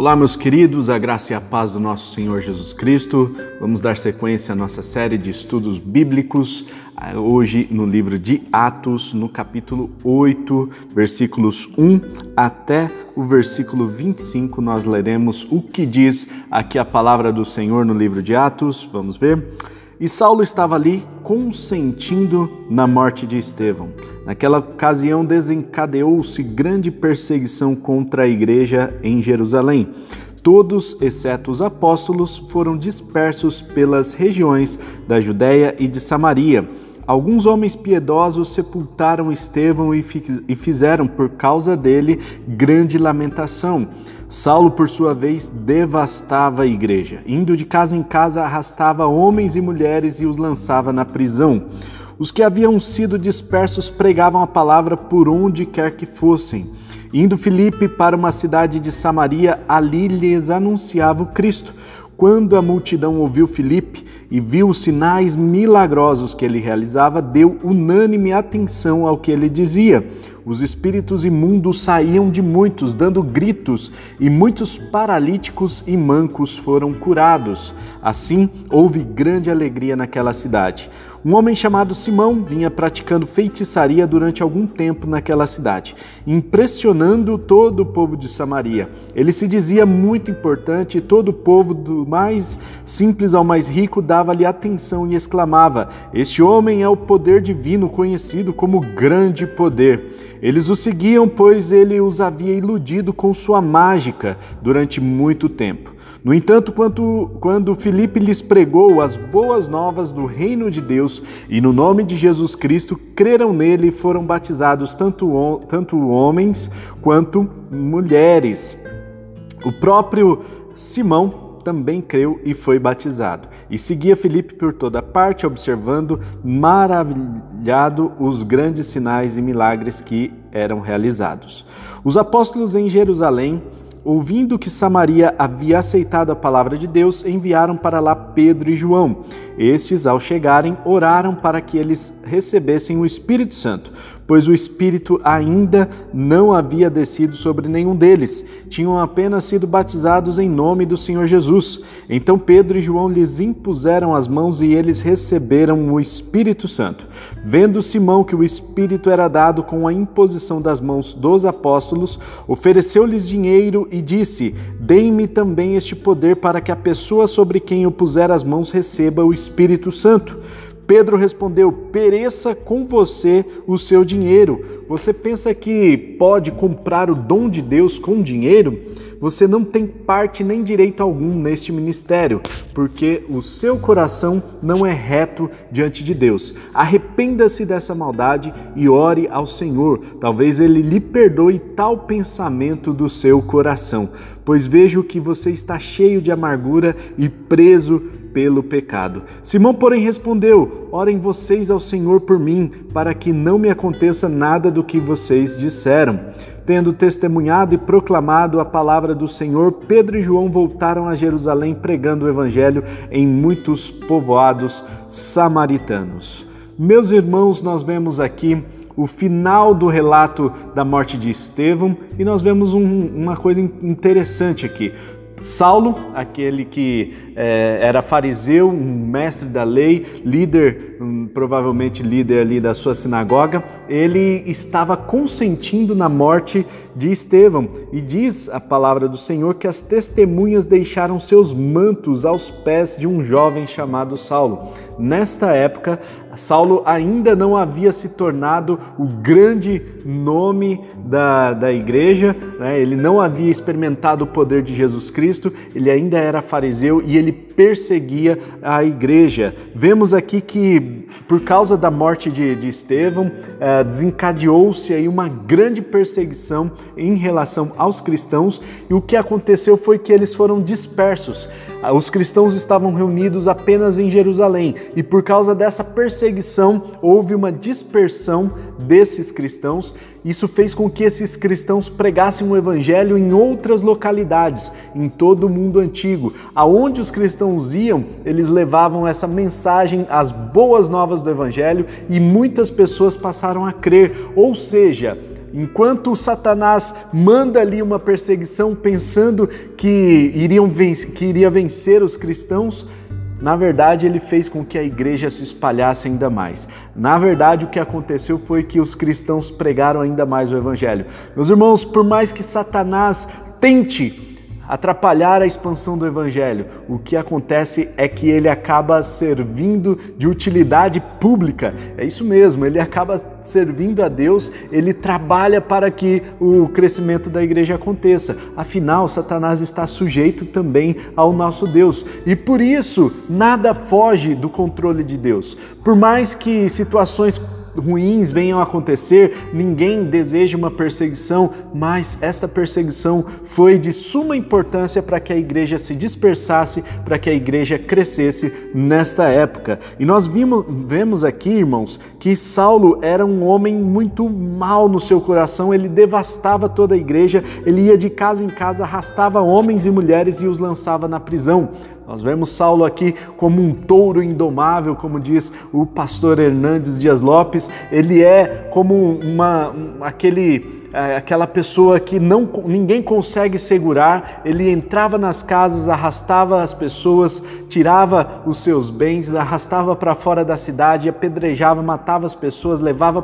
Olá, meus queridos, a graça e a paz do nosso Senhor Jesus Cristo. Vamos dar sequência à nossa série de estudos bíblicos, eh, hoje no livro de Atos, no capítulo 8, versículos 1 até o versículo 25. Nós leremos o que diz aqui a palavra do Senhor no livro de Atos. Vamos ver. E Saulo estava ali consentindo na morte de Estevão. Naquela ocasião desencadeou-se grande perseguição contra a igreja em Jerusalém. Todos, exceto os apóstolos, foram dispersos pelas regiões da Judéia e de Samaria. Alguns homens piedosos sepultaram Estevão e fizeram por causa dele grande lamentação. Saulo, por sua vez, devastava a igreja. Indo de casa em casa, arrastava homens e mulheres e os lançava na prisão. Os que haviam sido dispersos pregavam a palavra por onde quer que fossem. Indo Filipe para uma cidade de Samaria, ali lhes anunciava o Cristo. Quando a multidão ouviu Filipe e viu os sinais milagrosos que ele realizava, deu unânime atenção ao que ele dizia. Os espíritos imundos saíam de muitos, dando gritos, e muitos paralíticos e mancos foram curados. Assim, houve grande alegria naquela cidade. Um homem chamado Simão vinha praticando feitiçaria durante algum tempo naquela cidade, impressionando todo o povo de Samaria. Ele se dizia muito importante e todo o povo, do mais simples ao mais rico, dava-lhe atenção e exclamava: Este homem é o poder divino, conhecido como grande poder. Eles o seguiam, pois ele os havia iludido com sua mágica durante muito tempo. No entanto, quando, quando Filipe lhes pregou as boas novas do reino de Deus e no nome de Jesus Cristo, creram nele e foram batizados tanto, tanto homens quanto mulheres. O próprio Simão também creu e foi batizado. E seguia Filipe por toda parte, observando maravilhado os grandes sinais e milagres que eram realizados. Os apóstolos em Jerusalém ouvindo que Samaria havia aceitado a palavra de Deus, enviaram para lá Pedro e João. Estes, ao chegarem, oraram para que eles recebessem o Espírito Santo, pois o Espírito ainda não havia descido sobre nenhum deles. Tinham apenas sido batizados em nome do Senhor Jesus. Então Pedro e João lhes impuseram as mãos e eles receberam o Espírito Santo. Vendo Simão que o Espírito era dado com a imposição das mãos dos apóstolos, ofereceu-lhes dinheiro e disse: Deem-me também este poder para que a pessoa sobre quem eu puser as mãos receba o Espírito Santo. Pedro respondeu: Pereça com você o seu dinheiro. Você pensa que pode comprar o dom de Deus com dinheiro? Você não tem parte nem direito algum neste ministério, porque o seu coração não é reto diante de Deus. Arrependa-se dessa maldade e ore ao Senhor. Talvez ele lhe perdoe tal pensamento do seu coração, pois vejo que você está cheio de amargura e preso pelo pecado. Simão, porém, respondeu: Orem vocês ao Senhor por mim, para que não me aconteça nada do que vocês disseram. Tendo testemunhado e proclamado a palavra do Senhor, Pedro e João voltaram a Jerusalém pregando o evangelho em muitos povoados samaritanos. Meus irmãos, nós vemos aqui o final do relato da morte de Estevão e nós vemos um, uma coisa interessante aqui. Saulo, aquele que é, era fariseu, um mestre da lei, líder, um, provavelmente líder ali da sua sinagoga, ele estava consentindo na morte de Estevão. E diz a palavra do Senhor que as testemunhas deixaram seus mantos aos pés de um jovem chamado Saulo. Nesta época, Saulo ainda não havia se tornado o grande nome da, da igreja, né? ele não havia experimentado o poder de Jesus Cristo, ele ainda era fariseu e ele perseguia a igreja. Vemos aqui que, por causa da morte de, de Estevão, eh, desencadeou-se aí uma grande perseguição em relação aos cristãos e o que aconteceu foi que eles foram dispersos. Ah, os cristãos estavam reunidos apenas em Jerusalém e, por causa dessa perseguição, houve uma dispersão desses cristãos. Isso fez com que esses cristãos pregassem o evangelho em outras localidades, em todo o mundo antigo. Aonde os cristãos iam, eles levavam essa mensagem, as boas novas do evangelho, e muitas pessoas passaram a crer. Ou seja, Enquanto Satanás manda ali uma perseguição pensando que, iriam vencer, que iria vencer os cristãos, na verdade, ele fez com que a igreja se espalhasse ainda mais. Na verdade, o que aconteceu foi que os cristãos pregaram ainda mais o evangelho. Meus irmãos, por mais que Satanás tente atrapalhar a expansão do evangelho. O que acontece é que ele acaba servindo de utilidade pública. É isso mesmo, ele acaba servindo a Deus, ele trabalha para que o crescimento da igreja aconteça. Afinal, Satanás está sujeito também ao nosso Deus. E por isso, nada foge do controle de Deus. Por mais que situações ruins venham a acontecer, ninguém deseja uma perseguição, mas essa perseguição foi de suma importância para que a igreja se dispersasse, para que a igreja crescesse nesta época. E nós vimos, vemos aqui, irmãos, que Saulo era um homem muito mal no seu coração, ele devastava toda a igreja, ele ia de casa em casa, arrastava homens e mulheres e os lançava na prisão. Nós vemos Saulo aqui como um touro indomável, como diz o pastor Hernandes Dias Lopes. Ele é como uma, aquele, aquela pessoa que não, ninguém consegue segurar. Ele entrava nas casas, arrastava as pessoas, tirava os seus bens, arrastava para fora da cidade, apedrejava, matava as pessoas, levava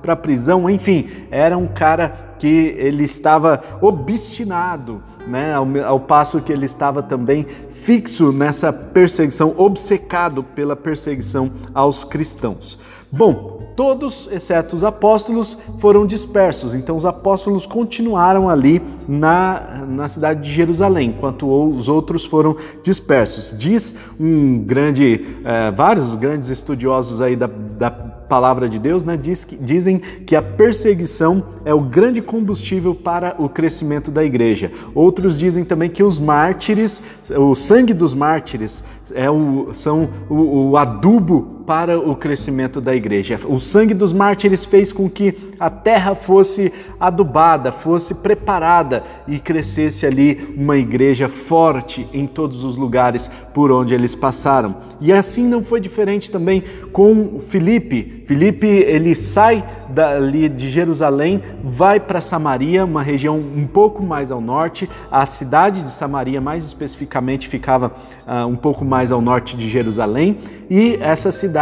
para a prisão. Enfim, era um cara que ele estava obstinado, né, ao, ao, passo que ele estava também fixo nessa perseguição, obcecado pela perseguição aos cristãos. Bom, todos, exceto os apóstolos, foram dispersos, então os apóstolos continuaram ali na, na cidade de Jerusalém, enquanto os outros foram dispersos. Diz um grande, é, vários grandes estudiosos aí da, da palavra de Deus, né, diz que, dizem que a perseguição é o grande combustível para o crescimento da igreja. Outros dizem também que os mártires, o sangue dos mártires, é o, são o, o adubo para o crescimento da igreja. O sangue dos mártires fez com que a terra fosse adubada, fosse preparada e crescesse ali uma igreja forte em todos os lugares por onde eles passaram. E assim não foi diferente também com Filipe. Filipe ele sai dali de Jerusalém, vai para Samaria, uma região um pouco mais ao norte. A cidade de Samaria, mais especificamente, ficava uh, um pouco mais ao norte de Jerusalém. E essa cidade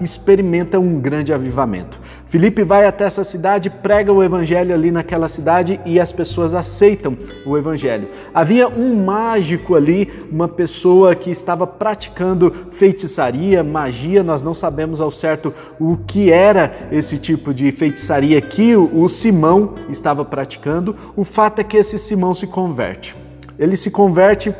experimenta um grande avivamento. Filipe vai até essa cidade, prega o evangelho ali naquela cidade e as pessoas aceitam o evangelho. Havia um mágico ali, uma pessoa que estava praticando feitiçaria, magia, nós não sabemos ao certo o que era esse tipo de feitiçaria que o Simão estava praticando. O fato é que esse Simão se converte. Ele se converte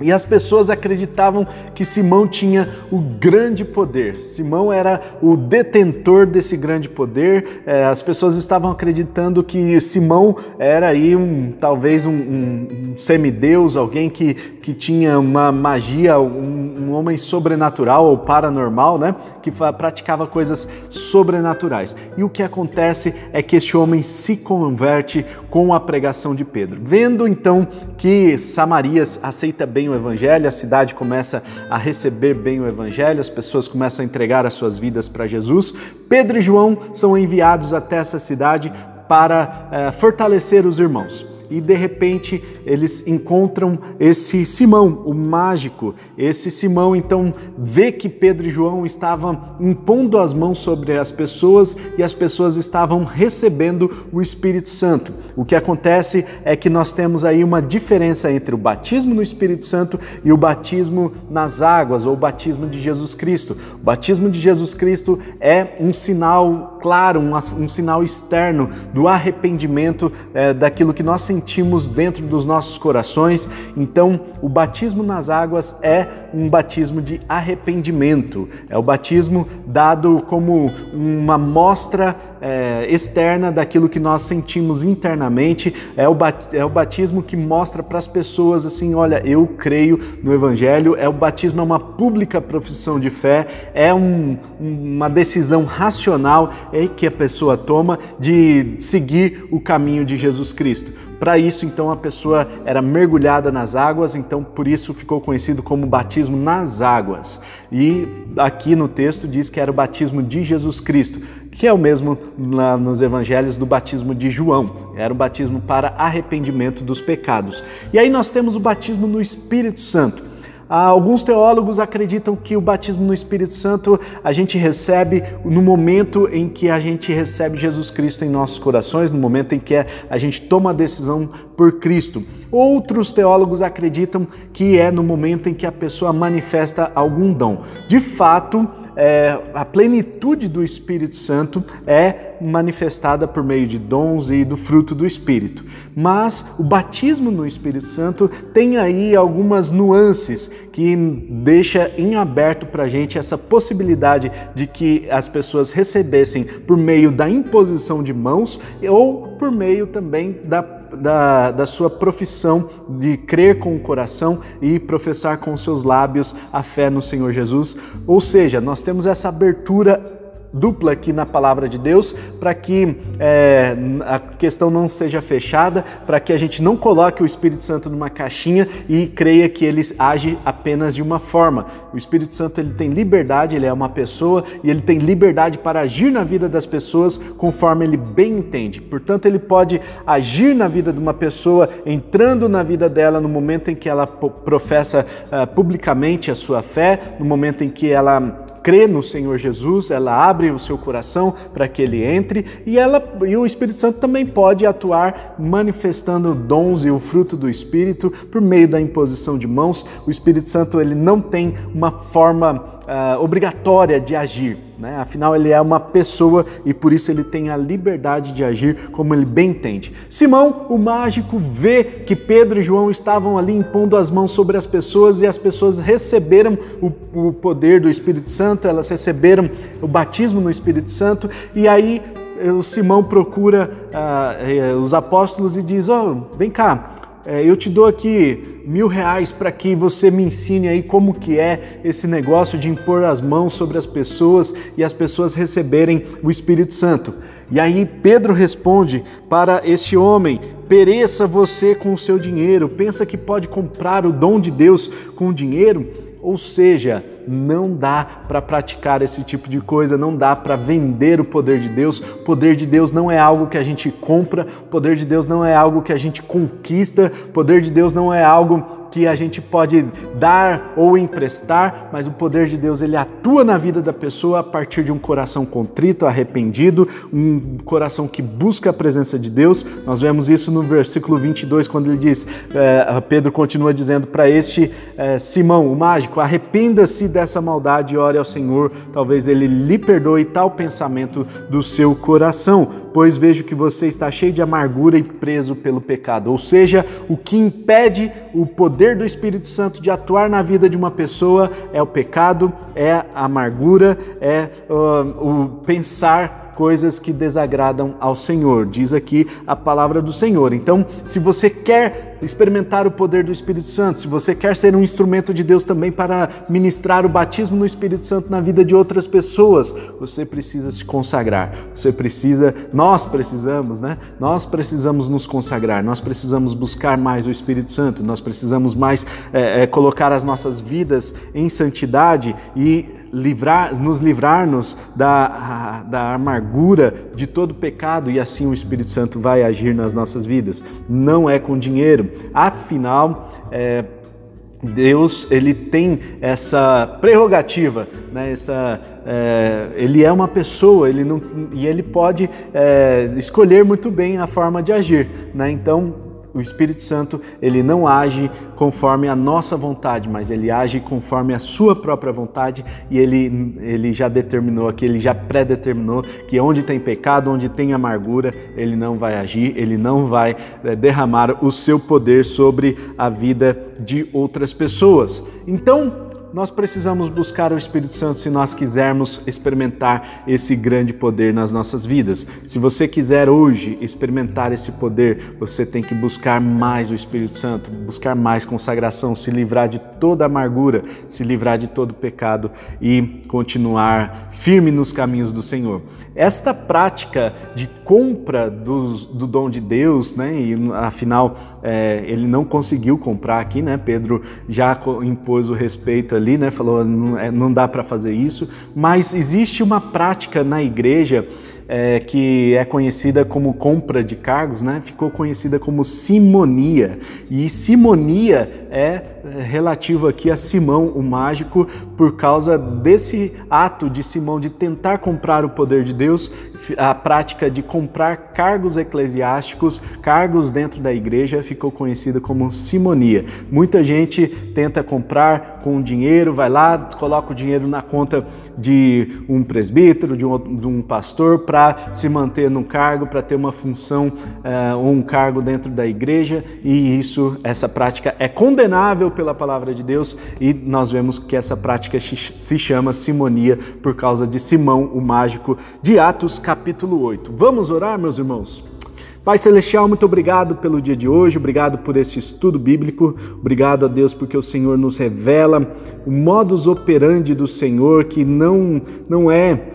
e as pessoas acreditavam que Simão tinha o grande poder. Simão era o detentor desse grande poder. É, as pessoas estavam acreditando que Simão era aí um talvez um, um, semideus, alguém que, que tinha uma magia, um, um homem sobrenatural ou paranormal, né? Que praticava coisas sobrenaturais. E o que acontece é que este homem se converte com a pregação de Pedro. Vendo então que Samarias aceita bem o evangelho, a cidade começa a receber bem o evangelho, as pessoas começam a entregar as suas vidas para Jesus, Pedro e João são enviados até essa cidade para é, fortalecer os irmãos e de repente eles encontram esse Simão, o mágico. Esse Simão então vê que Pedro e João estavam impondo as mãos sobre as pessoas e as pessoas estavam recebendo o Espírito Santo. O que acontece é que nós temos aí uma diferença entre o batismo no Espírito Santo e o batismo nas águas ou o batismo de Jesus Cristo. O batismo de Jesus Cristo é um sinal claro, um, um sinal externo do arrependimento é, daquilo que nós sentimos dentro dos nossos corações. Então, o batismo nas águas é um batismo de arrependimento, é o batismo dado como uma mostra é, externa daquilo que nós sentimos internamente, é o, é o batismo que mostra para as pessoas assim: olha, eu creio no Evangelho, é o batismo, é uma pública profissão de fé, é um, uma decisão racional é que a pessoa toma de seguir o caminho de Jesus Cristo. Para isso, então, a pessoa era mergulhada nas águas, então por isso ficou conhecido como batismo nas águas. E aqui no texto diz que era o batismo de Jesus Cristo, que é o mesmo na, nos evangelhos do batismo de João. Era o batismo para arrependimento dos pecados. E aí nós temos o batismo no Espírito Santo. Alguns teólogos acreditam que o batismo no Espírito Santo a gente recebe no momento em que a gente recebe Jesus Cristo em nossos corações, no momento em que a gente toma a decisão por Cristo. Outros teólogos acreditam que é no momento em que a pessoa manifesta algum dom. De fato, é, a plenitude do Espírito Santo é manifestada por meio de dons e do fruto do Espírito. Mas o batismo no Espírito Santo tem aí algumas nuances que deixa em aberto para a gente essa possibilidade de que as pessoas recebessem por meio da imposição de mãos ou por meio também da da, da sua profissão de crer com o coração e professar com seus lábios a fé no Senhor Jesus. Ou seja, nós temos essa abertura dupla aqui na palavra de Deus, para que é, a questão não seja fechada, para que a gente não coloque o Espírito Santo numa caixinha e creia que ele age apenas de uma forma. O Espírito Santo ele tem liberdade, ele é uma pessoa e ele tem liberdade para agir na vida das pessoas conforme ele bem entende. Portanto, ele pode agir na vida de uma pessoa, entrando na vida dela no momento em que ela professa uh, publicamente a sua fé, no momento em que ela crê no Senhor Jesus, ela abre o seu coração para que ele entre e ela e o Espírito Santo também pode atuar manifestando dons e o fruto do Espírito por meio da imposição de mãos. O Espírito Santo ele não tem uma forma uh, obrigatória de agir. Né? Afinal, ele é uma pessoa e por isso ele tem a liberdade de agir como ele bem entende. Simão, o mágico, vê que Pedro e João estavam ali impondo as mãos sobre as pessoas e as pessoas receberam o, o poder do Espírito Santo, elas receberam o batismo no Espírito Santo e aí eh, o Simão procura uh, os apóstolos e diz: Oh, vem cá, é, eu te dou aqui mil reais para que você me ensine aí como que é esse negócio de impor as mãos sobre as pessoas e as pessoas receberem o Espírito Santo. E aí Pedro responde para este homem: pereça você com o seu dinheiro, pensa que pode comprar o dom de Deus com dinheiro? Ou seja, não dá para praticar esse tipo de coisa, não dá para vender o poder de Deus. O poder de Deus não é algo que a gente compra, o poder de Deus não é algo que a gente conquista, o poder de Deus não é algo que a gente pode dar ou emprestar, mas o poder de Deus ele atua na vida da pessoa a partir de um coração contrito, arrependido, um coração que busca a presença de Deus. Nós vemos isso no versículo 22, quando ele diz, é, Pedro continua dizendo para este é, Simão, o mágico, arrependa-se dessa maldade e ore ao Senhor, talvez ele lhe perdoe tal pensamento do seu coração, pois vejo que você está cheio de amargura e preso pelo pecado. Ou seja, o que impede o poder do Espírito Santo de atuar na vida de uma pessoa é o pecado, é a amargura, é uh, o pensar coisas que desagradam ao Senhor. Diz aqui a palavra do Senhor. Então, se você quer experimentar o poder do Espírito Santo, se você quer ser um instrumento de Deus também para ministrar o batismo no Espírito Santo na vida de outras pessoas, você precisa se consagrar. Você precisa, nós precisamos, né? Nós precisamos nos consagrar. Nós precisamos buscar mais o Espírito Santo. Nós precisamos mais é, é, colocar as nossas vidas em santidade e livrar, nos livrar-nos da, da amargura de todo pecado e assim o Espírito Santo vai agir nas nossas vidas. Não é com dinheiro. Afinal, é, Deus ele tem essa prerrogativa, né? essa, é, ele é uma pessoa ele não, e ele pode é, escolher muito bem a forma de agir. Né? Então, o Espírito Santo, ele não age conforme a nossa vontade, mas ele age conforme a sua própria vontade e ele, ele já determinou aqui, ele já predeterminou que onde tem pecado, onde tem amargura, ele não vai agir, ele não vai é, derramar o seu poder sobre a vida de outras pessoas. Então, nós precisamos buscar o Espírito Santo se nós quisermos experimentar esse grande poder nas nossas vidas. Se você quiser hoje experimentar esse poder, você tem que buscar mais o Espírito Santo, buscar mais consagração, se livrar de toda amargura, se livrar de todo pecado e continuar firme nos caminhos do Senhor. Esta prática de compra do, do dom de Deus, né? E afinal é, ele não conseguiu comprar aqui, né? Pedro já impôs o respeito ali ali, né? Falou, não, é, dá para fazer isso. Mas existe uma prática na igreja é, que é conhecida como compra de cargos, né, ficou conhecida como simonia. E simonia é relativo aqui a Simão, o mágico, por causa desse ato de Simão de tentar comprar o poder de Deus, a prática de comprar cargos eclesiásticos, cargos dentro da igreja, ficou conhecida como simonia. Muita gente tenta comprar com dinheiro, vai lá, coloca o dinheiro na conta de um presbítero, de um, de um pastor, para se manter no cargo, para ter uma função uh, ou um cargo dentro da igreja, e isso, essa prática é condenável pela palavra de Deus, e nós vemos que essa prática se chama simonia por causa de Simão, o mágico, de Atos capítulo 8. Vamos orar, meus irmãos? Pai Celestial, muito obrigado pelo dia de hoje, obrigado por esse estudo bíblico, obrigado a Deus porque o Senhor nos revela o modus operandi do Senhor que não, não é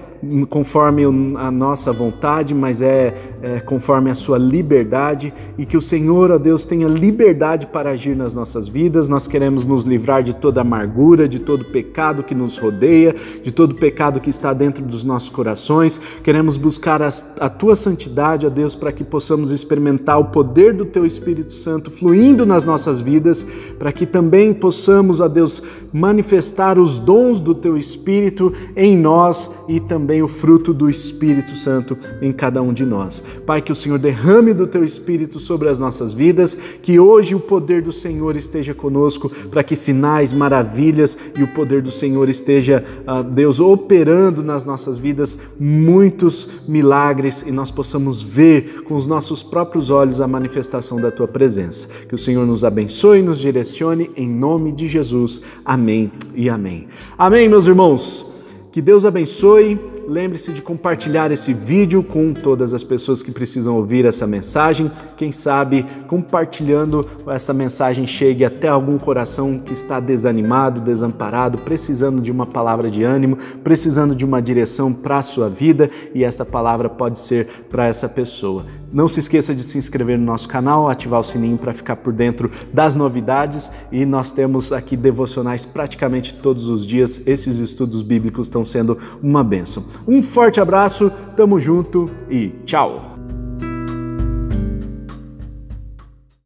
conforme a nossa vontade, mas é, é, conforme a sua liberdade e que o Senhor, ó Deus, tenha liberdade para agir nas nossas vidas. Nós queremos nos livrar de toda amargura, de todo pecado que nos rodeia, de todo pecado que está dentro dos nossos corações. Queremos buscar a, a tua santidade, ó Deus, para que possamos experimentar o poder do teu Espírito Santo fluindo nas nossas vidas, para que também possamos, ó Deus, manifestar os dons do teu Espírito em nós e também também o fruto do Espírito Santo em cada um de nós. Pai, que o Senhor derrame do teu Espírito sobre as nossas vidas, que hoje o poder do Senhor esteja conosco, para que sinais, maravilhas e o poder do Senhor esteja, uh, Deus, operando nas nossas vidas muitos milagres e nós possamos ver com os nossos próprios olhos a manifestação da tua presença. Que o Senhor nos abençoe e nos direcione em nome de Jesus. Amém e amém. Amém, meus irmãos. Que Deus abençoe lembre-se de compartilhar esse vídeo com todas as pessoas que precisam ouvir essa mensagem. Quem sabe compartilhando essa mensagem chegue até algum coração que está desanimado, desamparado, precisando de uma palavra de ânimo, precisando de uma direção para a sua vida e essa palavra pode ser para essa pessoa. Não se esqueça de se inscrever no nosso canal, ativar o sininho para ficar por dentro das novidades e nós temos aqui devocionais praticamente todos os dias. Esses estudos bíblicos estão sendo uma bênção. Um forte abraço, tamo junto e tchau!